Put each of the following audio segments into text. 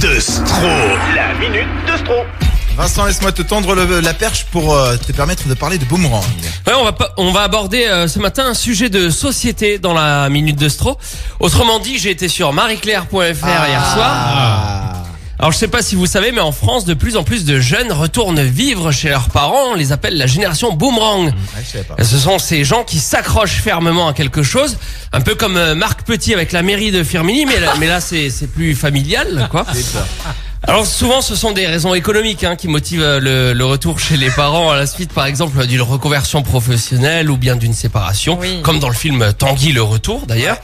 de Stro. La minute de Stro. Vincent, laisse-moi te tendre le- la perche pour euh, te permettre de parler de boomerang. Ouais, on va pas- on va aborder euh, ce matin un sujet de société dans la minute de Stro. Autrement dit, j'ai été sur marieclaire.fr hier soir. Alors je sais pas si vous savez, mais en France, de plus en plus de jeunes retournent vivre chez leurs parents. On les appelle la génération boomerang. Ouais, je savais pas. Ce sont ces gens qui s'accrochent fermement à quelque chose, un peu comme euh, Marc Petit avec la mairie de Firmini, mais là, mais là c'est c'est plus familial, quoi. Alors souvent, ce sont des raisons économiques hein, qui motivent euh, le, le retour chez les parents à la suite, par exemple, d'une reconversion professionnelle ou bien d'une séparation, Oui. comme dans le film Tanguy le retour d'ailleurs.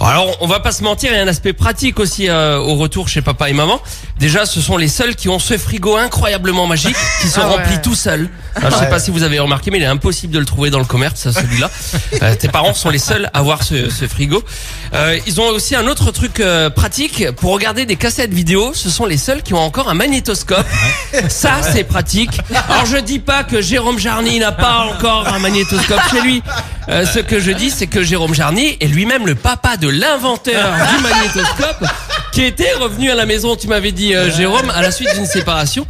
Alors, on va pas se mentir, il y a un aspect pratique aussi euh, au retour chez papa et maman. Déjà, ce sont les seuls qui ont ce frigo incroyablement magique qui se Ah ouais. remplit tout seul. Alors, je sais pas si vous avez remarqué, mais il est impossible de le trouver dans le commerce, celui-là. Euh, tes parents sont les seuls à avoir ce, ce frigo. Euh, ils ont aussi un autre truc euh, pratique pour regarder des cassettes vidéo. Ce sont les seuls qui ont encore un magnétoscope. Ça, c'est pratique. Alors, je dis pas que Jérôme Jarny n'a pas encore un magnétoscope chez lui. Euh, ce que je dis, c'est que Jérôme Jarny est lui-même le papa de l'inventeur du magnétoscope qui était revenu à la maison, tu m'avais dit euh, Jérôme, à la suite d'une séparation.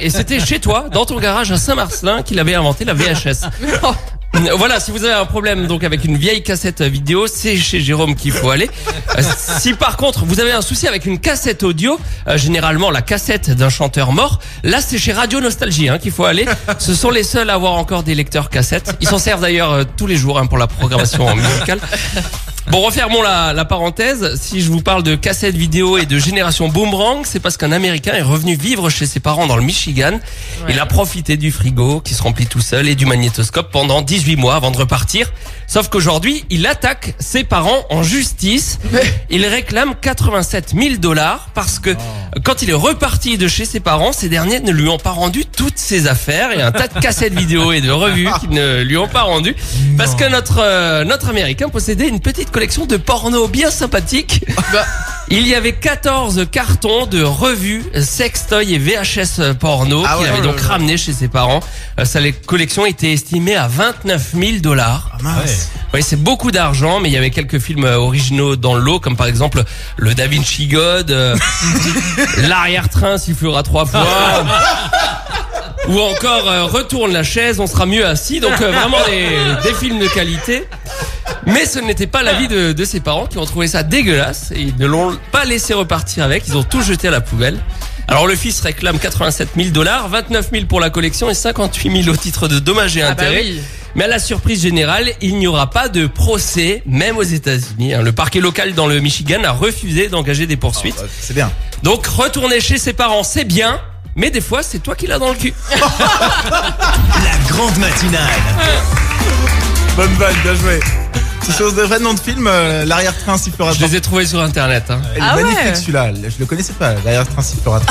Et c'était chez toi, dans ton garage à Saint-Marcelin, qu'il avait inventé la VHS. Voilà, si vous avez un problème donc avec une vieille cassette vidéo, c'est chez Jérôme qu'il faut aller. Euh, si par contre vous avez un souci avec une cassette audio, euh, généralement la cassette d'un chanteur mort, là c'est chez Radio Nostalgie hein, qu'il faut aller. Ce sont les seuls à avoir encore des lecteurs cassettes. Ils s'en servent d'ailleurs euh, tous les jours hein, pour la programmation musicale. Bon, refermons la, la parenthèse. Si je vous parle de cassettes vidéo et de génération boomerang, c'est parce qu'un Américain est revenu vivre chez ses parents dans le Michigan. Il a profité du frigo qui se remplit tout seul et du magnétoscope pendant 18 mois avant de repartir. Sauf qu'aujourd'hui, il attaque ses parents en justice. Il réclame 87 000 dollars parce que quand il est reparti de chez ses parents, ces derniers ne lui ont pas rendu toutes ses affaires et un tas de cassettes vidéo et de revues qui ne lui ont pas rendu parce que notre euh, notre américain possédait une petite collection de porno bien sympathique. Il y avait 14 cartons de revues, sextoy et VHS porno Ah qu'il ouais, avait donc ramené chez ses parents. Euh, Sa collection était estimée à 29 000 dollars. Ah, mince. Oui, c'est beaucoup d'argent, mais il y avait quelques films euh, originaux dans le lot, comme par exemple le Da Vinci God, euh, l'arrière-train sifflera trois fois, ou encore euh, retourne la chaise, on sera mieux assis. Donc euh, vraiment des, des films de qualité. Mais ce n'était pas l'avis de, de ses parents qui ont trouvé ça dégueulasse et ils ne l'ont pas laissé repartir avec. Ils ont tout jeté à la poubelle. Alors le fils réclame 87 000 dollars, 29 000 pour la collection et 58 000 au titre de dommages et Ah bah intérêts. oui. Mais à la surprise générale, il n'y aura pas de procès, même aux États-Unis. hein. Le parquet local dans le Michigan a refusé d'engager des poursuites. Euh, C'est bien. Donc retourner chez ses parents, c'est bien, mais des fois, c'est toi qui l'as dans le cul. La grande matinale. Bonne vanne, bien joué. C'est sur de vrais noms de films, euh, l'arrière-train sifflera Je les ai trouvés sur Internet. hein. Elle est Ah ouais. magnifique celui-là. Je le connaissais pas. L'arrière-train sifflera.